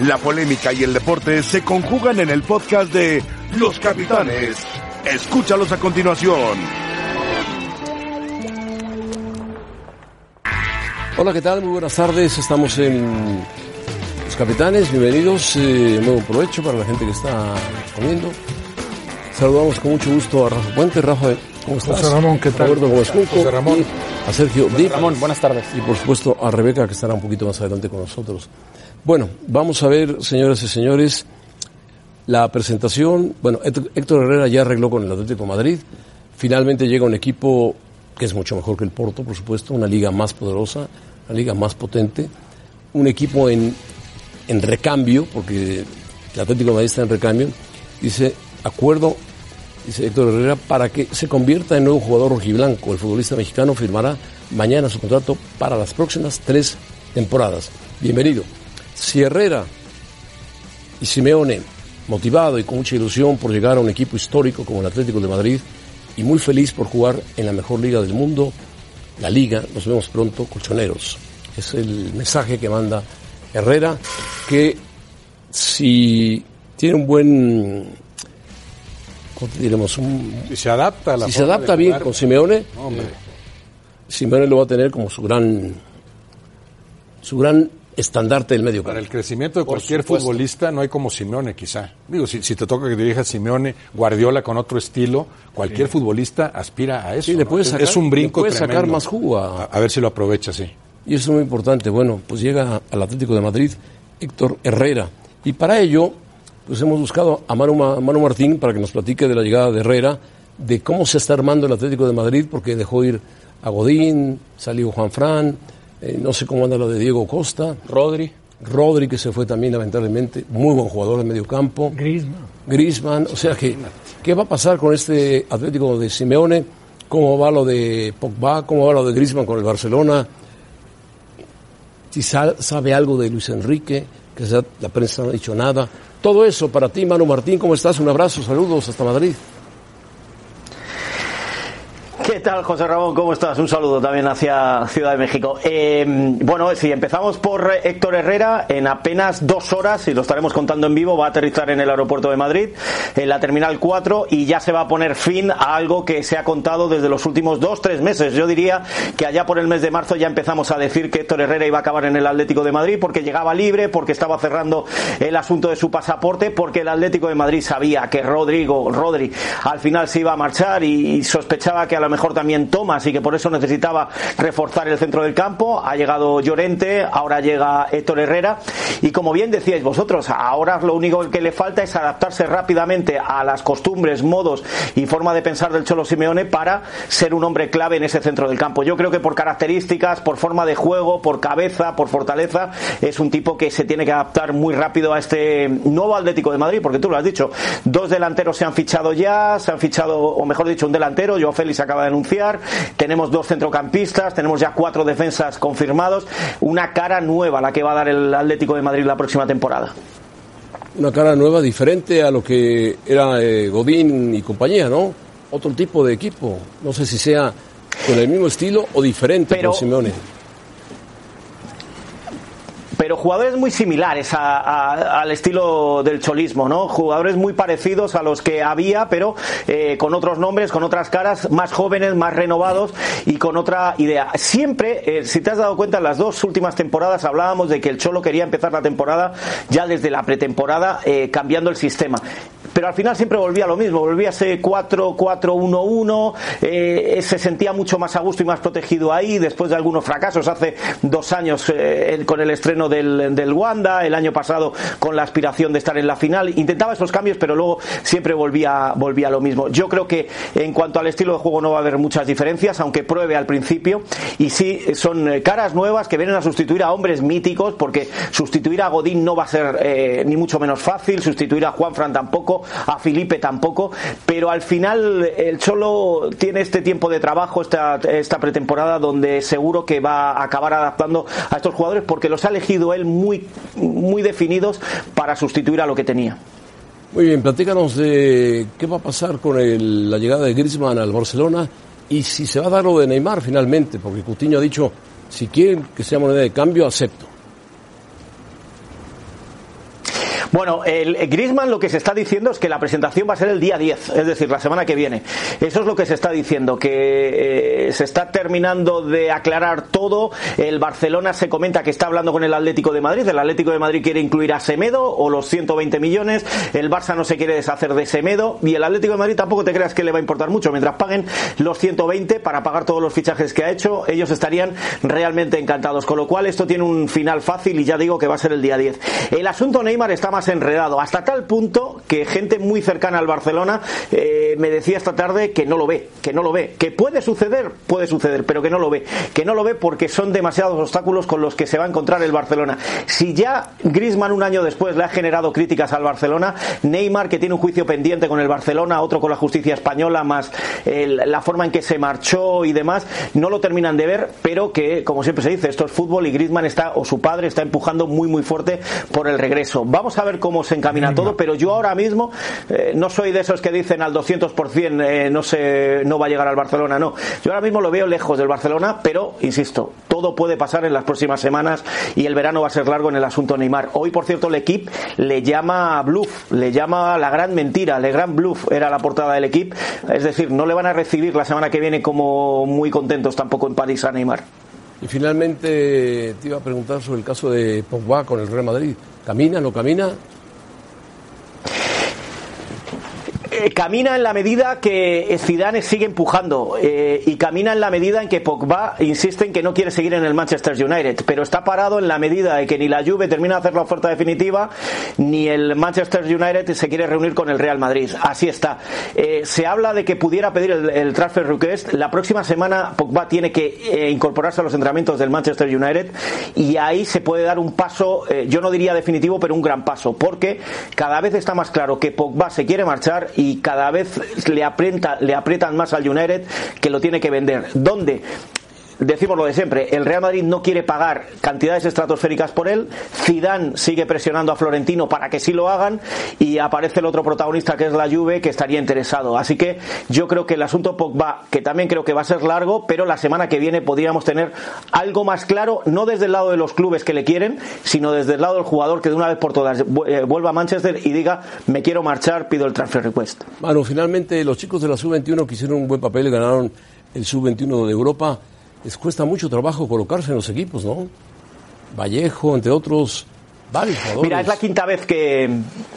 La polémica y el deporte se conjugan en el podcast de Los Capitanes. Escúchalos a continuación. Hola, ¿qué tal? Muy buenas tardes. Estamos en Los Capitanes. Bienvenidos. Eh, nuevo provecho para la gente que está comiendo. Saludamos con mucho gusto a Rafa Puente. Rafa, ¿cómo estás? José Ramón, ¿qué tal? Roberto Gómez Junco José Ramón. y a Sergio Dip. Ramón, buenas tardes. Y por supuesto a Rebeca, que estará un poquito más adelante con nosotros. Bueno, vamos a ver, señoras y señores, la presentación. Bueno, Héctor Herrera ya arregló con el Atlético Madrid. Finalmente llega un equipo que es mucho mejor que el Porto, por supuesto, una liga más poderosa, una liga más potente, un equipo en, en recambio, porque el Atlético Madrid está en recambio. Dice, acuerdo, dice Héctor Herrera, para que se convierta en nuevo jugador rojiblanco. El futbolista mexicano firmará mañana su contrato para las próximas tres temporadas. Bienvenido. Si Herrera y Simeone, motivado y con mucha ilusión por llegar a un equipo histórico como el Atlético de Madrid y muy feliz por jugar en la mejor liga del mundo, la liga, nos vemos pronto, colchoneros. Es el mensaje que manda Herrera, que si tiene un buen, ¿cómo te diremos? Un, Si se adapta a la si se adapta bien jugar, con Simeone, hombre. Simeone lo va a tener como su gran, su gran estandarte del medio Para el crecimiento de cualquier futbolista no hay como Simeone, quizá. Digo, si, si te toca que dirijas Simeone, Guardiola con otro estilo, cualquier futbolista aspira a eso. Sí, le puedes Es- sacar- es un brinco le puedes sacar más jugo a- a, a ver si lo aprovecha, sí. Y eso es muy importante. Bueno, pues llega al Atlético de Madrid Héctor Herrera. Y para ello, pues hemos buscado a Manu, Ma- Manu Martín para que nos platique de la llegada de Herrera, de cómo se está armando el Atlético de Madrid, porque dejó ir a Godín, salió Juan Fran, eh, no sé cómo anda lo de Diego Costa, Rodri. Rodri que se fue también lamentablemente, muy buen jugador de medio campo. Griezmann. Griezmann, o sea que, ¿qué va a pasar con este Atlético de Simeone? ¿Cómo va lo de Pogba? ¿Cómo va lo de Griezmann con el Barcelona? Si sa- sabe algo de Luis Enrique, que ya la prensa no ha dicho nada. Todo eso para ti, Manu Martín, ¿cómo estás? Un abrazo, saludos hasta Madrid. ¿Qué tal, José Ramón? ¿Cómo estás? Un saludo también hacia Ciudad de México. Eh, bueno, si empezamos por Héctor Herrera, en apenas dos horas, y lo estaremos contando en vivo, va a aterrizar en el aeropuerto de Madrid, en la Terminal 4, y ya se va a poner fin a algo que se ha contado desde los últimos dos, tres meses. Yo diría que allá por el mes de marzo ya empezamos a decir que Héctor Herrera iba a acabar en el Atlético de Madrid porque llegaba libre, porque estaba cerrando el asunto de su pasaporte, porque el Atlético de Madrid sabía que Rodrigo, Rodri, al final se iba a marchar y, y sospechaba que a lo mejor también Thomas y que por eso necesitaba reforzar el centro del campo. Ha llegado Llorente, ahora llega Héctor Herrera y como bien decíais vosotros, ahora lo único que le falta es adaptarse rápidamente a las costumbres, modos y forma de pensar del Cholo Simeone para ser un hombre clave en ese centro del campo. Yo creo que por características, por forma de juego, por cabeza, por fortaleza, es un tipo que se tiene que adaptar muy rápido a este nuevo Atlético de Madrid, porque tú lo has dicho, dos delanteros se han fichado ya, se han fichado, o mejor dicho, un delantero, Joao Félix acaba anunciar, tenemos dos centrocampistas, tenemos ya cuatro defensas confirmados, una cara nueva la que va a dar el Atlético de Madrid la próxima temporada. Una cara nueva, diferente a lo que era eh, Godín y compañía, ¿no? Otro tipo de equipo. No sé si sea con el mismo estilo o diferente Pero- con Simeone. Pero jugadores muy similares al estilo del cholismo, ¿no? Jugadores muy parecidos a los que había, pero eh, con otros nombres, con otras caras, más jóvenes, más renovados y con otra idea. Siempre, eh, si te has dado cuenta, en las dos últimas temporadas hablábamos de que el Cholo quería empezar la temporada ya desde la pretemporada eh, cambiando el sistema. Pero al final siempre volvía lo mismo, volvía a ser 4-4-1-1, eh, se sentía mucho más a gusto y más protegido ahí, después de algunos fracasos, hace dos años eh, con el estreno del, Wanda, el año pasado con la aspiración de estar en la final, intentaba esos cambios, pero luego siempre volvía, volvía lo mismo. Yo creo que en cuanto al estilo de juego no va a haber muchas diferencias, aunque pruebe al principio, y sí son eh, caras nuevas que vienen a sustituir a hombres míticos, porque sustituir a Godín no va a ser ni mucho menos fácil, sustituir a Juan Fran tampoco, a Felipe tampoco, pero al final el Cholo tiene este tiempo de trabajo, esta, esta pretemporada, donde seguro que va a acabar adaptando a estos jugadores porque los ha elegido él muy, muy definidos para sustituir a lo que tenía. Muy bien, platícanos de qué va a pasar con el- la llegada de Griezmann al Barcelona y si se va a dar lo de Neymar finalmente, porque Coutinho ha dicho, si quieren que sea moneda de cambio, acepto. Bueno, el, Griezmann lo que se está diciendo es que la presentación va a ser el día 10, es decir, la semana que viene. Eso es lo que se está diciendo, que eh, se está terminando de aclarar todo. El Barcelona se comenta que está hablando con el Atlético de Madrid. El Atlético de Madrid quiere incluir a Semedo o los 120 millones. El Barça no se quiere deshacer de Semedo y el Atlético de Madrid tampoco te creas que le va a importar mucho. Mientras paguen los 120 para pagar todos los fichajes que ha hecho, ellos estarían realmente encantados. Con lo cual esto tiene un final fácil y ya digo que va a ser el día 10. El asunto Neymar está enredado, hasta tal punto que gente muy cercana al Barcelona eh, me decía esta tarde que no lo ve, que no lo ve, que puede suceder, puede suceder, pero que no lo ve, que no lo ve porque son demasiados obstáculos con los que se va a encontrar el Barcelona. Si ya Griezmann un año después le ha generado críticas al Barcelona, Neymar que tiene un juicio pendiente con el Barcelona, otro con la justicia española, más la forma en que se marchó y demás, no lo terminan de ver, pero que como siempre se dice, esto es fútbol y Griezmann está o su padre está empujando muy muy fuerte por el regreso. Vamos ver cómo se encamina todo, pero yo ahora mismo eh, no soy de esos que dicen al 200% eh, no se no va a llegar al Barcelona, no. Yo ahora mismo lo veo lejos del Barcelona, pero insisto, todo puede pasar en las próximas semanas y el verano va a ser largo en el asunto Neymar. Hoy, por cierto, el equipo le llama bluff, le llama la gran mentira, le gran bluff era la portada del equipo, es decir, no le van a recibir la semana que viene como muy contentos tampoco en París a Neymar. Y finalmente te iba a preguntar sobre el caso de Pogba con el Real Madrid. ¿Camina, no camina? Eh, camina en la medida que Zidane sigue empujando eh, y camina en la medida en que Pogba insiste en que no quiere seguir en el Manchester United, pero está parado en la medida de que ni la Juve termina de hacer la oferta definitiva ni el Manchester United se quiere reunir con el Real Madrid. Así está. Eh, se habla de que pudiera pedir el, transfer request. La próxima semana Pogba tiene que incorporarse a los entrenamientos del Manchester United y ahí se puede dar un paso, yo no diría definitivo, pero un gran paso, porque cada vez está más claro que Pogba se quiere marchar y y cada vez le, aprieta, le aprietan más al United que lo tiene que vender. ¿Dónde? Decimos lo de siempre, el Real Madrid no quiere pagar cantidades estratosféricas por él, Zidane sigue presionando a Florentino para que sí lo hagan y aparece el otro protagonista que es la Juve que estaría interesado. Así que yo creo que el asunto Pogba, que también creo que va a ser largo, pero la semana que viene podríamos tener algo más claro, no desde el lado de los clubes que le quieren, sino desde el lado del jugador que de una vez por todas eh, vuelva a Manchester y diga me quiero marchar, pido el transfer request. Bueno, finalmente los chicos de la sub-21 que hicieron un buen papel ganaron el sub-21 de Europa les cuesta mucho trabajo colocarse en los equipos, ¿no? Vallejo, entre otros, Mira, es la quinta vez que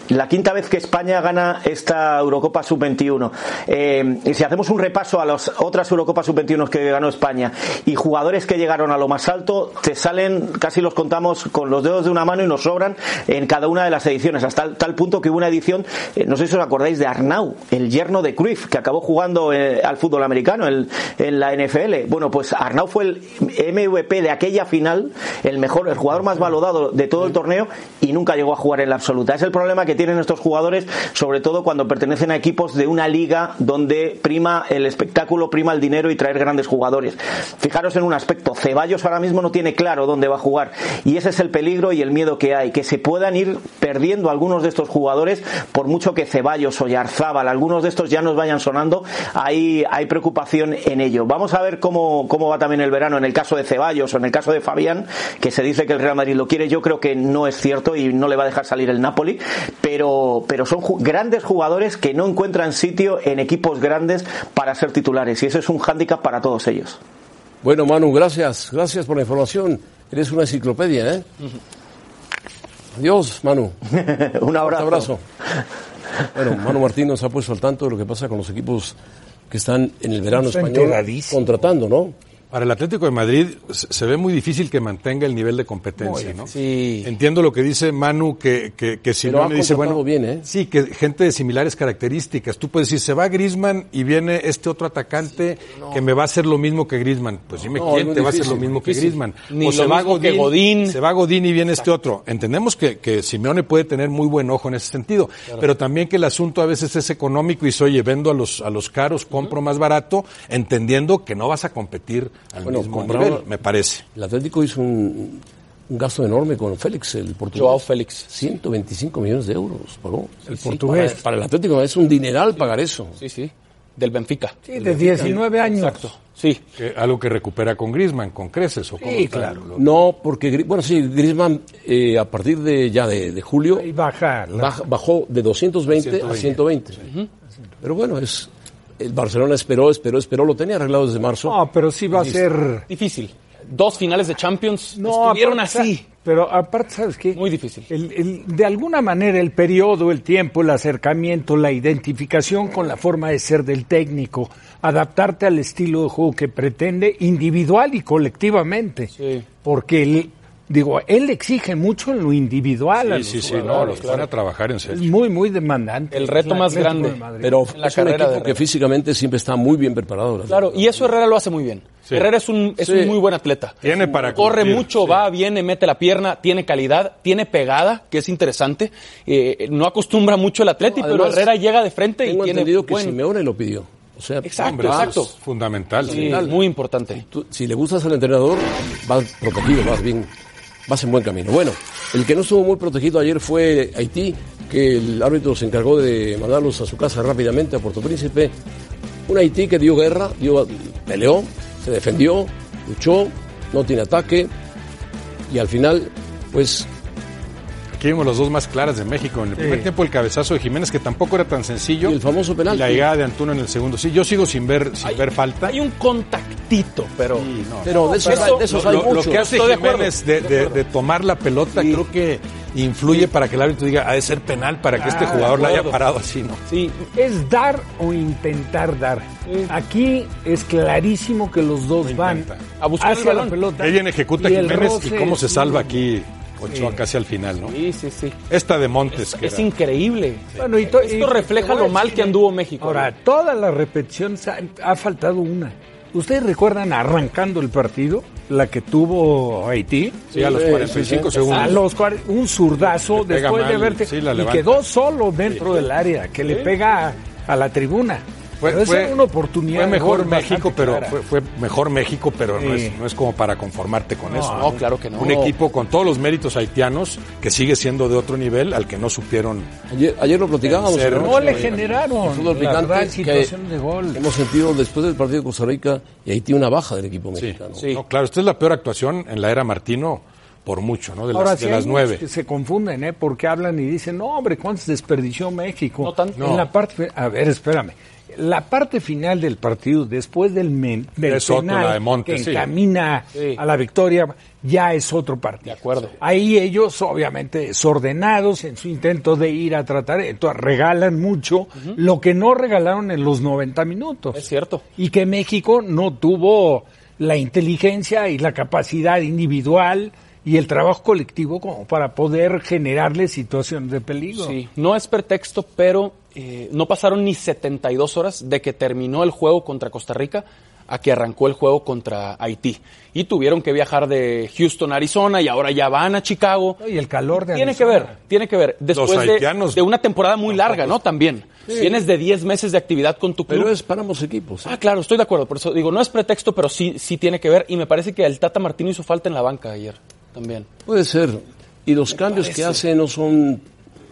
la quinta vez que España gana esta Eurocopa Sub-21. Eh, y si hacemos un repaso a las otras Eurocopas Sub-21 que ganó España y jugadores que llegaron a lo más alto, te salen, casi los contamos con los dedos de una mano y nos sobran en cada una de las ediciones, hasta tal punto que hubo una edición, eh, no sé si os acordáis de Arnau, el yerno de Cruyff, que acabó jugando eh, al fútbol americano en la NFL. Bueno, pues Arnau fue el MVP de aquella final, el mejor, el jugador más valorado de todo el torneo y nunca llegó a jugar en la absoluta. Es el problema que tienen estos jugadores, sobre todo cuando pertenecen a equipos de una liga donde prima el espectáculo, prima el dinero y traer grandes jugadores. Fijaros en un aspecto, Ceballos ahora mismo no tiene claro dónde va a jugar y ese es el peligro y el miedo que hay, que se puedan ir perdiendo algunos de estos jugadores por mucho que Ceballos o Yarzábal, algunos de estos ya nos vayan sonando, hay, hay preocupación en ello. Vamos a ver cómo, cómo va también el verano en el caso de Ceballos o en el caso de Fabián, que se dice que el Real Madrid lo quiere, yo creo que no es cierto y no le va a dejar salir el Napoli, pero, pero son grandes jugadores que no encuentran sitio en equipos grandes para ser titulares y eso es un hándicap para todos ellos. Bueno, Manu, gracias, gracias por la información. Eres una enciclopedia, ¿eh? Adiós, Manu. un abrazo. Un abrazo. Bueno, Manu Martín nos ha puesto al tanto de lo que pasa con los equipos que están en el verano español contratando, ¿no? Para el Atlético de Madrid se ve muy difícil que mantenga el nivel de competencia, ¿no? Sí. Entiendo lo que dice Manu, que, que, que si no me dice, bueno, bien, ¿eh? sí, que gente de similares características. Tú puedes decir, se va Grisman y viene este otro atacante que me va a hacer lo mismo que Grisman. Pues dime quién te va a hacer lo mismo que Grisman. o se va Godín, Se va Godín y viene este otro. Entendemos que, que Simeone puede tener muy buen ojo en ese sentido, pero también que el asunto a veces es económico y soy, oye, vendo a los, a los caros, compro más barato, entendiendo que no vas a competir bueno, mismo me parece. El Atlético hizo un, gasto enorme con Félix, el portugués. Joao Félix. 125 millones de euros pagó. El portugués. Para, el Atlético es un dineral pagar eso. Sí, sí. Del Benfica. Sí, de 19 años. Exacto. Sí. Que- algo que recupera con Griezmann, con creces o cómo Sí, está? claro. Lo- No, porque, Gri- bueno, sí, Griezmann eh, a partir de ya de, de julio Y baja. la- baj- bajó de 220 a 120. Pero bueno, es el Barcelona esperó, esperó, esperó, lo tenía arreglado desde marzo. No, pero sí va a ser. Difícil. Dos finales de Champions No, estuvieron aparte, así. Pero aparte, ¿sabes qué? Muy difícil. El- el- de alguna manera, el periodo, el tiempo, el acercamiento, la identificación con la forma de ser del técnico, adaptarte al estilo de juego que pretende individual y colectivamente. Sí. Porque, él, digo, él exige mucho en lo individual. a Sí, los sí, sí, no, los van a trabajar en Es serio. muy, muy demandante. El reto más Atlético grande. pero en la es un de equipo que Herrera. físicamente siempre está muy bien preparado. la Claro, y eso Herrera lo hace muy bien. Sí. Herrera es un, es Sí. un muy buen atleta. Tiene para Corre cumplir, mucho, sí. va, viene, mete la pierna, tiene calidad, tiene pegada, que es interesante. Eh, no acostumbra mucho el atleti, No, pero Herrera llega de frente y Tengo tiene entendido que buen- Simeone lo pidió. O sea, Exacto, Hombre, exacto. es fundamental. Muy importante. tú- si le gustas al entrenador, vas protegido, vas bien, vas en buen camino. Bueno, el que no estuvo muy protegido ayer fue Haití, que el árbitro se encargó de mandarlos a su casa rápidamente a Puerto Príncipe. Un Haití que dio guerra, dio, peleó, se defendió, luchó, no tiene ataque y al final, pues Aquí vimos las dos más claras de México. En el primer tiempo el cabezazo de Jiménez, que tampoco era tan sencillo. Y el famoso penalti. Y la llegada de Antuna en el segundo. Sí, yo sigo sin ver, sin ver falta. Hay un contactito, pero... Pero de esos, Eso- hay, de esos lo, hay lo- que hace Estoy. Jiménez de, de- de tomar la pelota creo que influye para que el árbitro diga ha de ser penal para que este Ah, jugador la haya parado así, ¿no? Sí, Es dar o intentar dar. Aquí es clarísimo que los dos van. A buscar el la pelota. Bien ejecuta y el Jiménez y cómo se salva aquí Ochoa casi al final, ¿no? sí, sí, sí. Esta de Montes. que Es increíble. Bueno, y to- y Esto refleja lo mal que anduvo México. Ahora, todas las repeticiones ha, ha faltado una. ¿Ustedes recuerdan arrancando el partido? La que tuvo Haití. Sí, a los 45 segundos. A los un zurdazo después de verte sí, la y quedó solo dentro del área que le pega a, a la tribuna. Fue, Pero fue- una oportunidad. fue mejor México, pero clara. fue, fue mejor México, pero no, es, no es como para conformarte con eso. no, claro que no. Un equipo con todos los méritos haitianos que sigue siendo de otro nivel al que no supieron. Ayer, ayer lo platicábamos. Serio, ¿no? No le generaron fútbol la picante que situaciones de gol. Hemos sentido después del partido de Costa Rica y Haití una baja del equipo mexicano. Sí. No, claro, esta es la peor actuación en la era Martino por mucho, ¿no? De las, Ahora de sí las nueve. que se confunden, ¿eh? Porque hablan y dicen, no, hombre, ¿cuántos desperdició México? No tanto. En la parte, a ver, espérame. La parte final del partido, después del, men- del Es otro, penal la de Montes, que sí. encamina Sí. a la victoria, ya es otro partido. De acuerdo. Ahí ellos, obviamente, desordenados en su intento de ir a tratar, entonces regalan mucho lo que no regalaron en los 90 minutos. Es cierto. Y que México no tuvo la inteligencia y la capacidad individual y el trabajo colectivo como para poder generarle situaciones de peligro. Sí, no es pretexto, pero eh, no pasaron ni 72 horas de que terminó el juego contra Costa Rica a que arrancó el juego contra Haití. Y tuvieron que viajar de Houston a Arizona y ahora ya van a Chicago. Y el calor de Tiene que ver, tiene que ver. Después de, haitianos de una temporada muy larga, ¿no? También. Vienes de 10 meses de actividad con tu club. Pero es para ambos equipos. ¿eh? Ah, claro, estoy de acuerdo. Por eso digo, no es pretexto, pero sí, sí tiene que ver. Y me parece que el Tata Martino hizo falta en la banca ayer también. Puede ser. Y los cambios que hace no son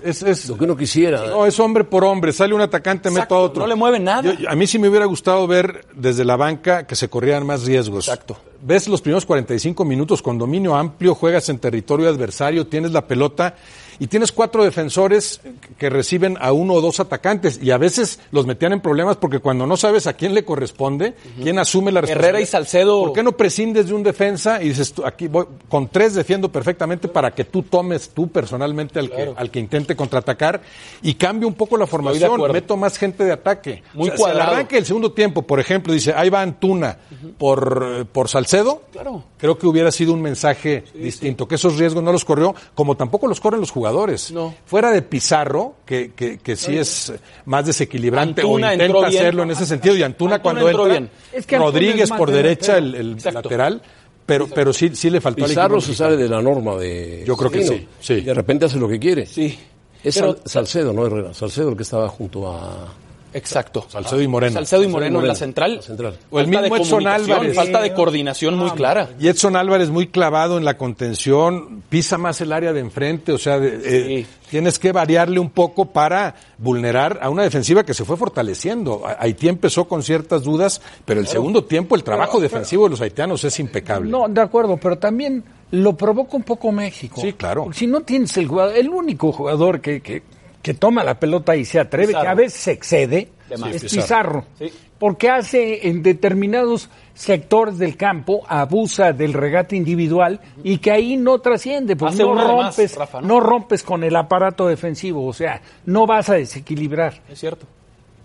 Es, es- lo que uno quisiera. no, es hombre por hombre. Sale un atacante, Exacto, meto a otro. no le mueve nada. Yo- a mí sí me hubiera gustado ver desde la banca que se corrieran más riesgos. Exacto. Ves los primeros 45 minutos con dominio amplio, juegas en territorio adversario, tienes la pelota y tienes cuatro defensores que reciben a uno o dos atacantes y a veces los metían en problemas porque cuando no sabes a quién le corresponde, quién asume la responsabilidad. Herrera y Salcedo- ¿Por qué no prescindes de un defensa y dices, tú, aquí voy, con tres defiendo perfectamente para que tú tomes tú personalmente al, que, al que intente contraatacar y cambie un poco la formación, meto más gente de ataque. Muy O sea, si al cuadrado. arranque del segundo tiempo, por ejemplo, dice, ahí va Antuna por, por Salcedo, Claro. creo que hubiera sido un mensaje distinto, que esos riesgos no los corrió, como tampoco los corren los jugadores. No. Fuera de Pizarro, que, que, que sí es más desequilibrante Antuna o intenta bien. hacerlo en ese sentido, y Antuna, Antuna cuando entra, bien. Es que Rodríguez por derecha, el, lateral, pero, pero sí, sí le faltó al Pizarro se sale de la norma de. Yo creo que sí, sí. Y de repente hace lo que quiere. Sí. Es Pero- Salcedo, no Herrera. Salcedo el que estaba junto a, Exacto. Salcedo y Moreno. Salcedo y Moreno, en Moreno, la central. la central. O el Falta mismo de Edson Álvarez. Falta de coordinación muy clara. Y Edson Álvarez muy clavado en la contención, pisa más el área de enfrente, o sea, de- eh, Sí. tienes que variarle un poco para vulnerar a una defensiva que se fue fortaleciendo. Ha- Haití empezó con ciertas dudas, pero el segundo tiempo el trabajo defensivo de los haitianos es impecable. No, de acuerdo, pero también lo provoca un poco México. Sí, claro. Porque si no tienes el jugador, el único jugador que, que, que toma la pelota y se atreve, Pizarro. que a veces se excede, es Pizarro. Sí. Porque hace en determinados sectores del campo, abusa del regate individual y que ahí no trasciende, porque no más, rompes, Rafa, ¿no? no rompes con el aparato defensivo, o sea, no vas a desequilibrar. Es cierto.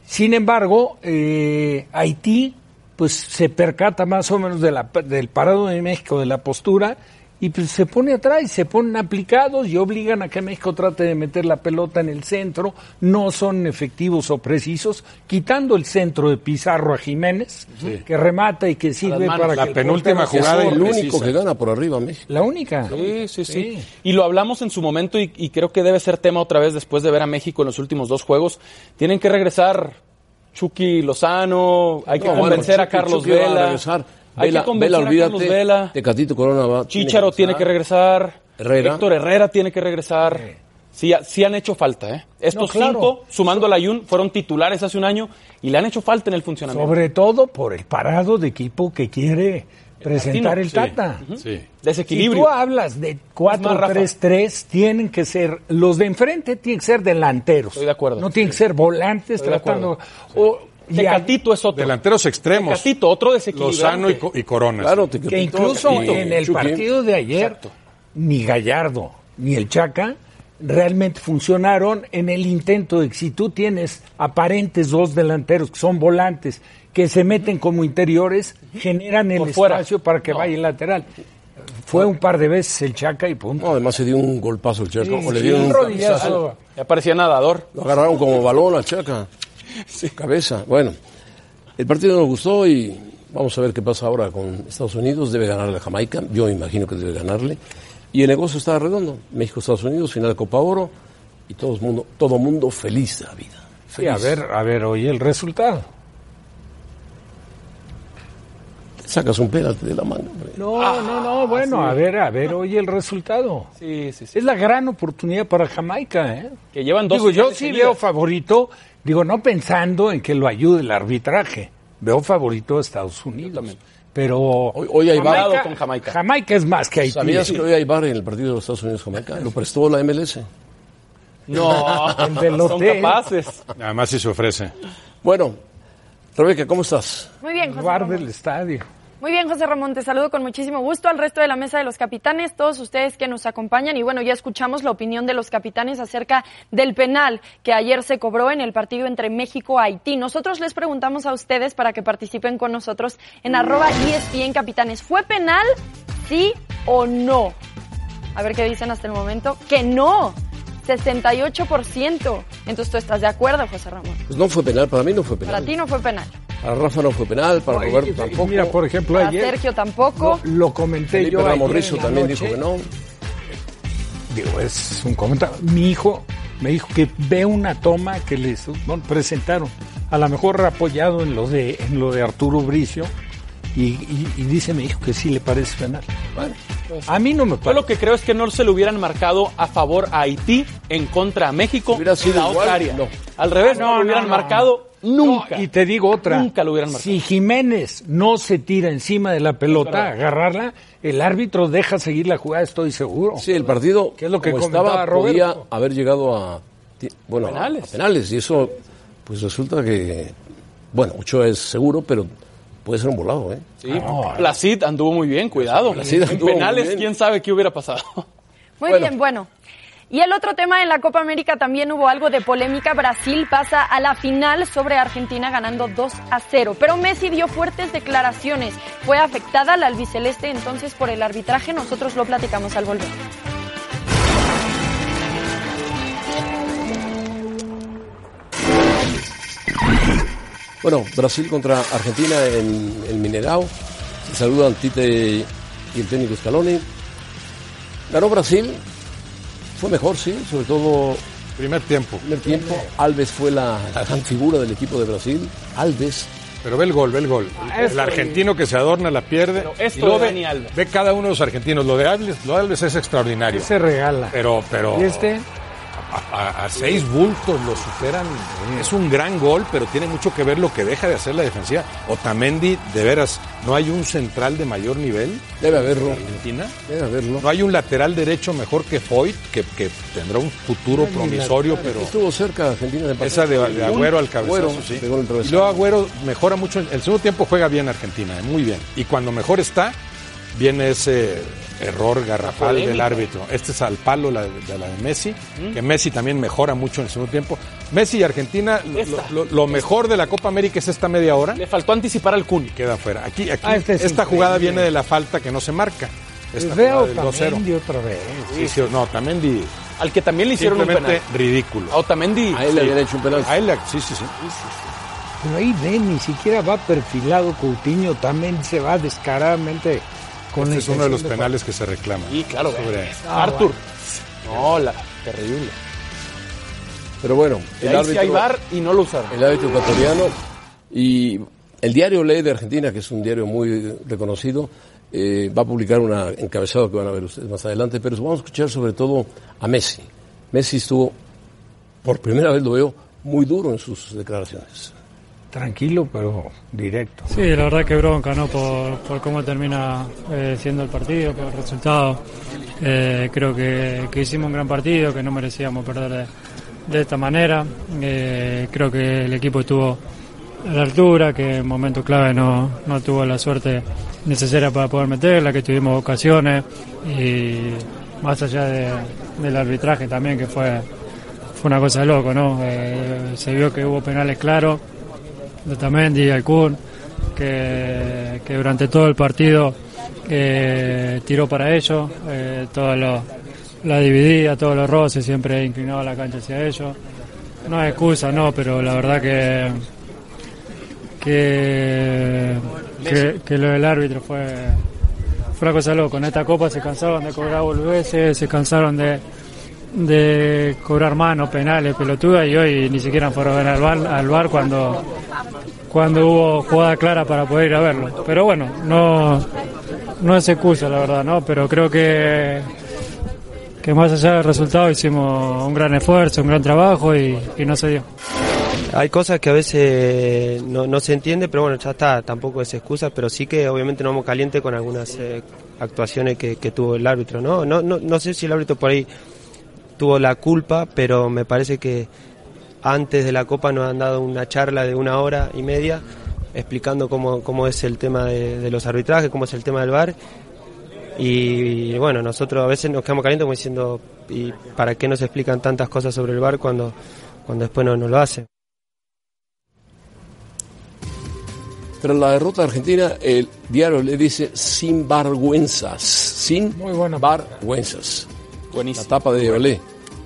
Sin embargo, eh, Haití pues se percata más o menos de la- del parado de México, de la postura, y pues se pone atrás, y se ponen aplicados y obligan a que México trate de meter la pelota en el centro, no son efectivos o precisos, quitando el centro de Pizarro a Jiménez, que remata y que sirve manos. para La que el penúltima jugada el único que gana por arriba México. La única. Sí, sí, sí, Y lo hablamos en su momento y, y creo que debe ser tema otra vez después de ver a México en los últimos dos juegos. Tienen que regresar Chucky Lozano, hay que No, bueno, convencer a Carlos Chucky va a Vela. regresar. Hay Vela, que convencer Vela, a Carlos olvídate. Vela. Tecatito Corona va. Chicharo tiene que regresar. Herrera. Héctor Herrera tiene que regresar. Sí, sí han hecho falta, ¿eh? Estos No, claro. cinco, sumando a la Ayun, fueron titulares hace un año y le han hecho falta en el funcionamiento. Sobre todo por el parado de equipo que quiere presentar el. Tata. Sí. Si Desequilibrio. tú hablas de más, Rafa. 4-3-3, tienen que ser, los de enfrente tienen que ser delanteros. Estoy de acuerdo. No tienen que ser volantes Estoy de tratando. o- y Tecatito es otro. Delanteros extremos. Tecatito, otro desequilibrante. Lozano y, y Corona. Claro. Tecatito, que incluso en el partido de ayer, Exacto. ni Gallardo ni el Chaca realmente funcionaron en el intento de que si tú tienes aparentes dos delanteros que son volantes, que se meten como interiores, generan el fuera. espacio para que No. vaya el lateral. Fue un par de veces el Chaca y punto. No, además se dio un golpazo el Chaca. Sí, o le sí, dieron un un rodillazo. Ya parecía nadador. Lo agarraron como balón al Chaca. Cabeza. Bueno, el partido nos gustó y vamos a ver qué pasa ahora con Estados Unidos. Debe ganarle a Jamaica. Yo imagino que debe ganarle. Y el negocio está redondo. México-Estados Unidos, final de Copa Oro. Y todo el mundo, todo mundo feliz de la vida. Sí, a ver, a ver, oye el resultado. Sacas un penalti de la mano. No, no, no, bueno, a ver, a ver, oye el resultado. Sí, sí, sí. Es la gran oportunidad para Jamaica, ¿eh? Que llevan dos Digo, yo sí seguidas. veo favorito, digo, no pensando en que lo ayude el arbitraje, veo favorito a Estados Unidos. Pero Hoy, hoy hay bar. Cuidado con Jamaica. Jamaica es más que Haití. ¿Sabías que hoy hay bar en el partido de los Estados Unidos-Jamaica? Lo prestó la MLS. No, El del son capaces. Además si se ofrece. Bueno, Rebeca, ¿cómo estás? Muy bien, José Bar Ramón. del estadio. Muy bien, José Ramón, te saludo con muchísimo gusto al resto de la mesa de los capitanes, todos ustedes que nos acompañan. Y bueno, ya escuchamos la opinión de los capitanes acerca del penal que ayer se cobró en el partido entre México y Haití. Nosotros les preguntamos a ustedes para que participen con nosotros en arroba E ESPN Capitanes. ¿Fue penal, sí o no? A ver qué dicen hasta el momento. Que no. 68%. Entonces tú estás de acuerdo, José Ramón. Pues no fue penal, para mí no fue penal. Para ti no fue penal. Para Rafa no fue penal, para No, Roberto y- tampoco. Mira, por ejemplo, Para ayer Sergio tampoco. lo, lo comenté Felipe yo. ayer Ramos en Rizzo también noche. dijo que no. Digo, es un comentario. Mi hijo me dijo que ve una toma que les bueno, presentaron, a lo mejor apoyado en lo de en lo de Arturo Bricio, y, y- y dice mi hijo que sí le parece penal. Bueno, a mí no me Yo parece. lo que creo es que no se lo hubieran marcado a favor a Haití en contra a México Hubiera sido en la igual, otra área. no. Al revés, no, No, lo hubieran no, no. marcado nunca. No, y te digo otra. Nunca lo hubieran marcado. Si Jiménez no se tira encima de la pelota, agarrarla, el árbitro deja seguir la jugada, estoy seguro. Sí, el partido, ¿Qué es lo que como estaba, Roberto? podía haber llegado a, ti- bueno, a- Penales. a penales. Y eso, pues resulta que, bueno, mucho es seguro, pero puede ser un volado, ¿eh? Sí, Placid anduvo muy bien, cuidado. Placid en anduvo muy penales, bien. quién sabe qué hubiera pasado. Muy Bueno. bien, bueno. Y el otro tema en la Copa América también hubo algo de polémica. Brasil pasa a la final sobre Argentina ganando 2 a 0. Pero Messi dio fuertes declaraciones. Fue afectada la albiceleste entonces por el arbitraje. Nosotros lo platicamos al volver. Bueno, Brasil contra Argentina en el Minerao. Se saludan Tite y el técnico Scaloni. Ganó Brasil. Fue mejor, sí, sobre todo Primer tiempo. Primer tiempo, Alves fue la, la gran figura del equipo de Brasil. Alves Pero ve el gol, ve el gol. El Esto- argentino que se adorna la pierde. Pero esto Y de Dani Alves. ve cada uno de los argentinos. Lo de Alves, lo de Alves es extraordinario. Se regala. Pero, pero Y este, a, seis bultos lo superan. Es un gran gol, pero tiene mucho que ver lo que deja de hacer la defensiva. Otamendi, de veras, no hay un central de mayor nivel debe haberlo, en Argentina. debe haberlo. No hay un lateral derecho mejor que Foyt, que, que tendrá un futuro promisorio, pero Estuvo cerca Argentina de esa de, de Agüero al cabezazo, Agüero sí. en Y luego Agüero mejora mucho. El segundo tiempo juega bien Argentina, eh, muy bien. Y cuando mejor está, viene ese error garrafal del árbitro. Este es al palo la de, la de Messi, que Messi también mejora mucho en el segundo tiempo. Messi y Argentina, lo, Esta. lo- lo mejor de la Copa América es esta media hora. Le faltó anticipar al Kun. Queda fuera. Aquí, aquí Ah, este es esta increíble. jugada viene de la falta que no se marca. Esta veo jugada del 2-0. Otamendi otra vez. Sí, sí, no, Tamendi Al que también le hicieron un penal. ridículo. A Otamendi. A él le habían hecho un penal. A él le- sí, sí, sí. Pero ahí ven, ni siquiera va perfilado Coutinho, también se va descaradamente con Este es uno de los de penales que se reclaman. Sí, claro. Sobre- Arthur. No, la, terrible. Pero bueno, Y el ahí sí hay y no lo usaron. el árbitro ecuatoriano y el diario Ley de Argentina, que es un diario muy reconocido, eh, va a publicar un encabezado que van a ver ustedes más adelante, pero vamos a escuchar sobre todo a Messi. Messi estuvo, por primera vez lo veo, muy duro en sus declaraciones. Tranquilo, pero directo. Sí, la verdad que bronca, ¿no? Por, por cómo termina eh, siendo el partido, por el resultado. Eh, creo que, que hicimos un gran partido, que no merecíamos perder de, de esta manera. Eh, creo que el equipo estuvo a la altura, que en momentos clave no, no tuvo la suerte necesaria para poder meterla, que tuvimos ocasiones y más allá de- del arbitraje también, que fue, fue una cosa de loco, ¿no? Se vio que hubo penales claros de Tamendi y Alcún, que, que durante todo el partido tiró para ellos, eh, toda lo- la dividía, todos los roces, siempre inclinaba la cancha hacia ellos. No hay excusa, no, pero la verdad que que, que, lo del árbitro fue, fue una cosa loca. En esta copa se cansaron de cobrar boludeces, se cansaron de, de cobrar manos, penales, pelotudas y hoy ni siquiera fueron al bar, al bar cuando, cuando hubo jugada clara para poder ir a verlo. Pero bueno, no, no es excusa la verdad, ¿no? Pero creo que, que más allá del resultado hicimos un gran esfuerzo, un gran trabajo y, no se dio. Hay cosas que a veces no, no se entiende, pero bueno, ya está, tampoco es excusa, pero sí que obviamente no vamos caliente con algunas eh, actuaciones que, que tuvo el árbitro, ¿no? No, no no sé si el árbitro por ahí tuvo la culpa, pero me parece que antes de la Copa nos han dado una charla de una hora y media explicando cómo, cómo es el tema de, de los arbitrajes, cómo es el tema del VAR. Y bueno, nosotros a veces nos quedamos calientes como diciendo, ¿y para qué nos explican tantas cosas sobre el VAR cuando, cuando después no, no lo hacen? Tras la derrota argentina, el diario le dice sin vergüenzas, sin Muy buena. vergüenzas. La Buenísimo. tapa de Olé,